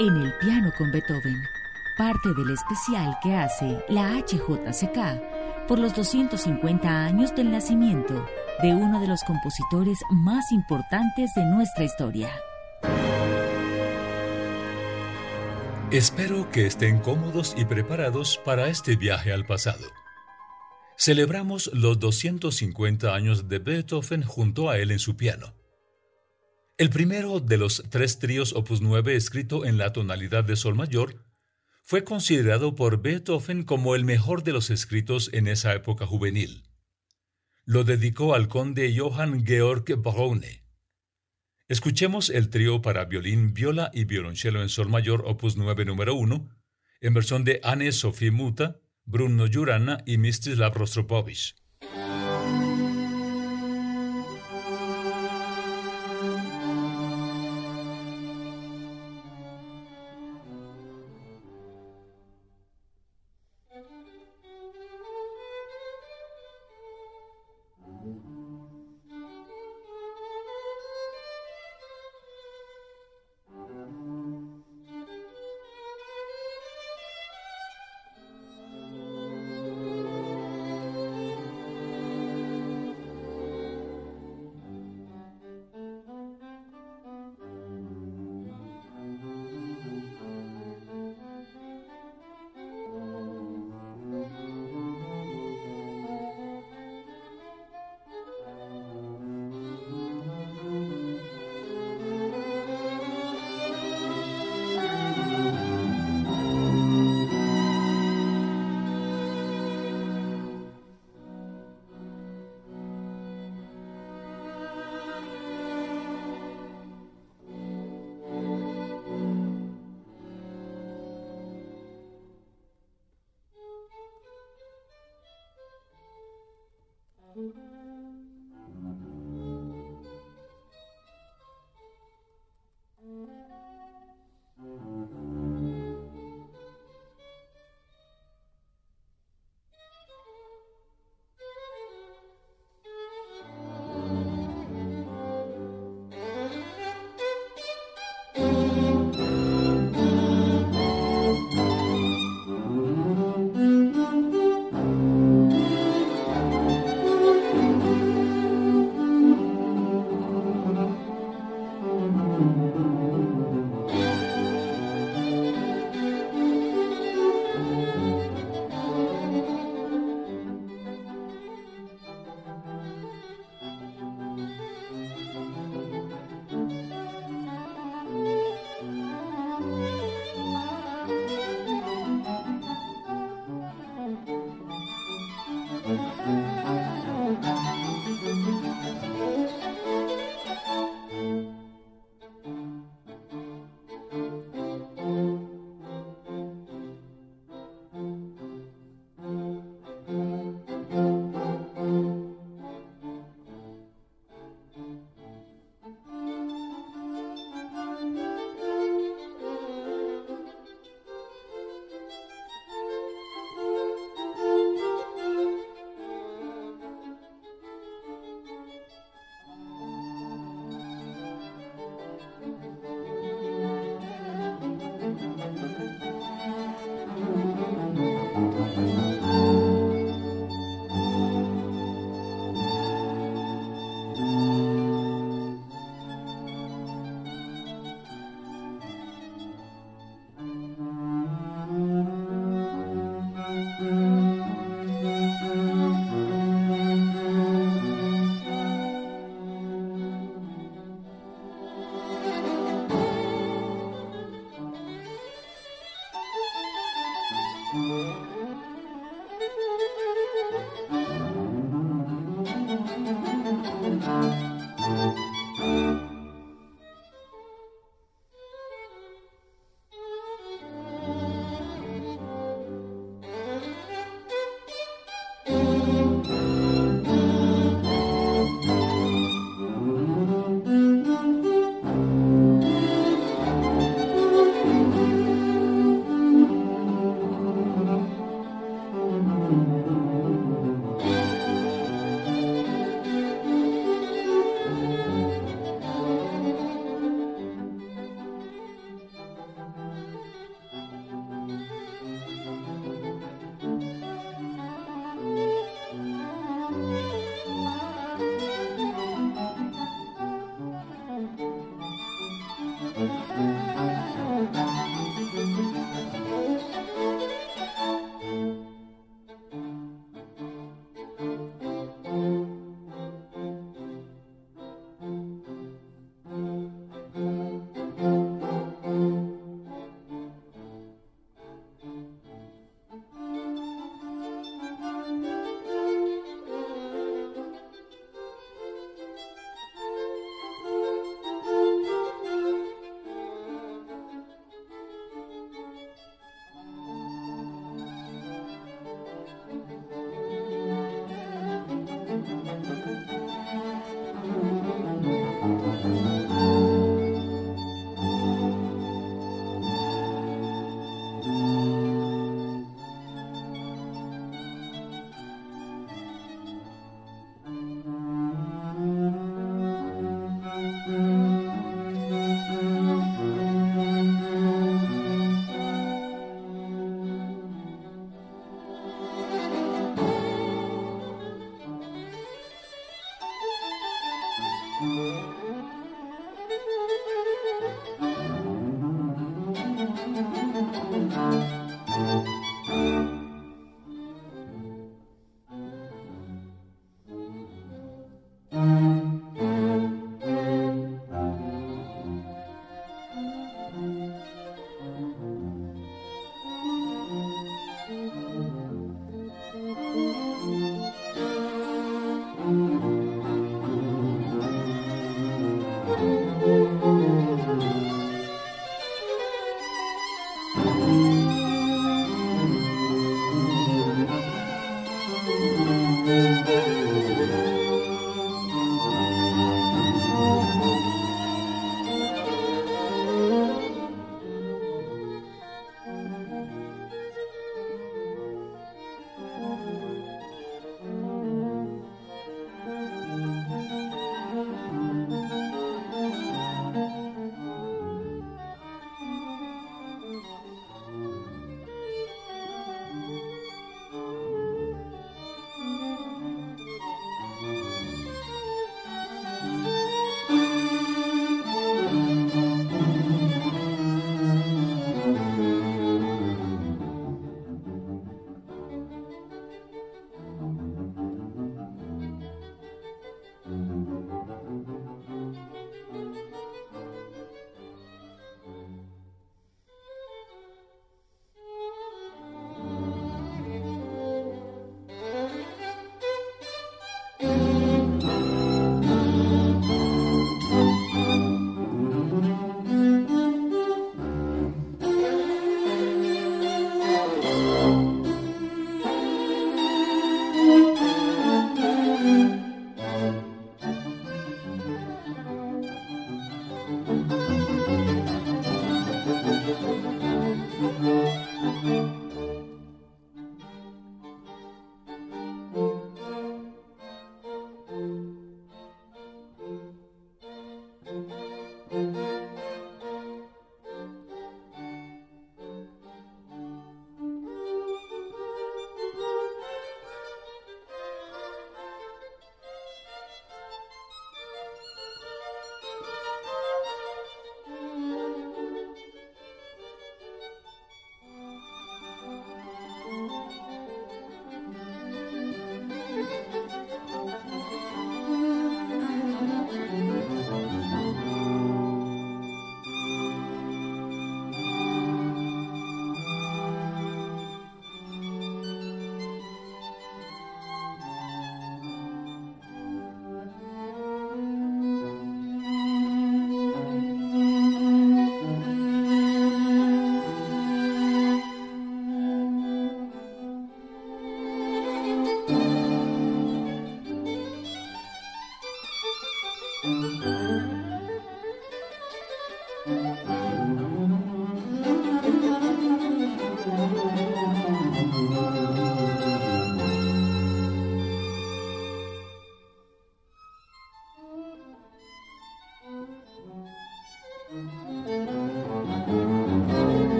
en el piano con Beethoven, parte del especial que hace la HJCK por los 250 años del nacimiento de uno de los compositores más importantes de nuestra historia. Espero que estén cómodos y preparados para este viaje al pasado. Celebramos los 250 años de Beethoven junto a él en su piano. El primero de los tres tríos opus 9 escrito en la tonalidad de sol mayor fue considerado por Beethoven como el mejor de los escritos en esa época juvenil. Lo dedicó al conde Johann Georg Braune. Escuchemos el trío para violín, viola y violonchelo en sol mayor opus 9 número 1, en versión de Anne Sophie Muta, Bruno Jurana y Mstislav Rostropovich.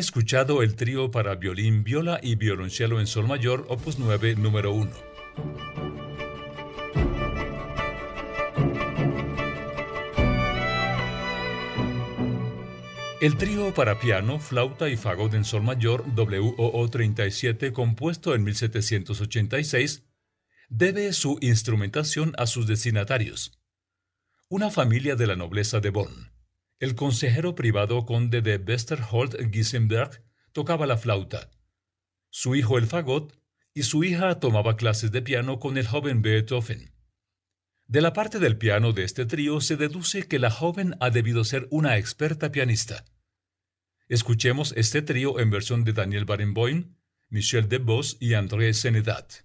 Escuchado el trío para violín, viola y violonchelo en sol mayor, opus 9, número 1. El trío para piano, flauta y fagot en sol mayor WOO 37, compuesto en 1786, debe su instrumentación a sus destinatarios. Una familia de la nobleza de Bonn. El consejero privado conde de Westerholt-Gisenberg tocaba la flauta, su hijo el fagot y su hija tomaba clases de piano con el joven Beethoven. De la parte del piano de este trío se deduce que la joven ha debido ser una experta pianista. Escuchemos este trío en versión de Daniel Barenboim, Michel Debos y André Senedat.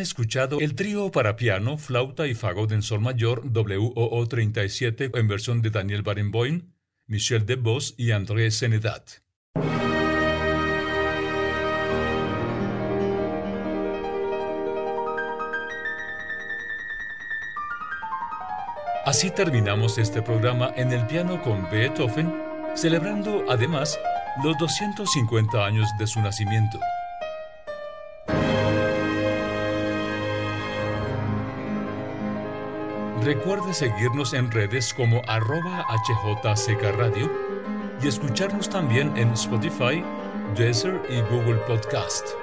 Han escuchado el trío para piano, flauta y fagot en sol mayor WOO 37 en versión de Daniel Barenboim, Michel Debos y André Senedat. Así terminamos este programa en el piano con Beethoven, celebrando además los 250 años de su nacimiento. Recuerde seguirnos en redes como arroba HJCK Radio y escucharnos también en Spotify, Deezer y Google Podcast.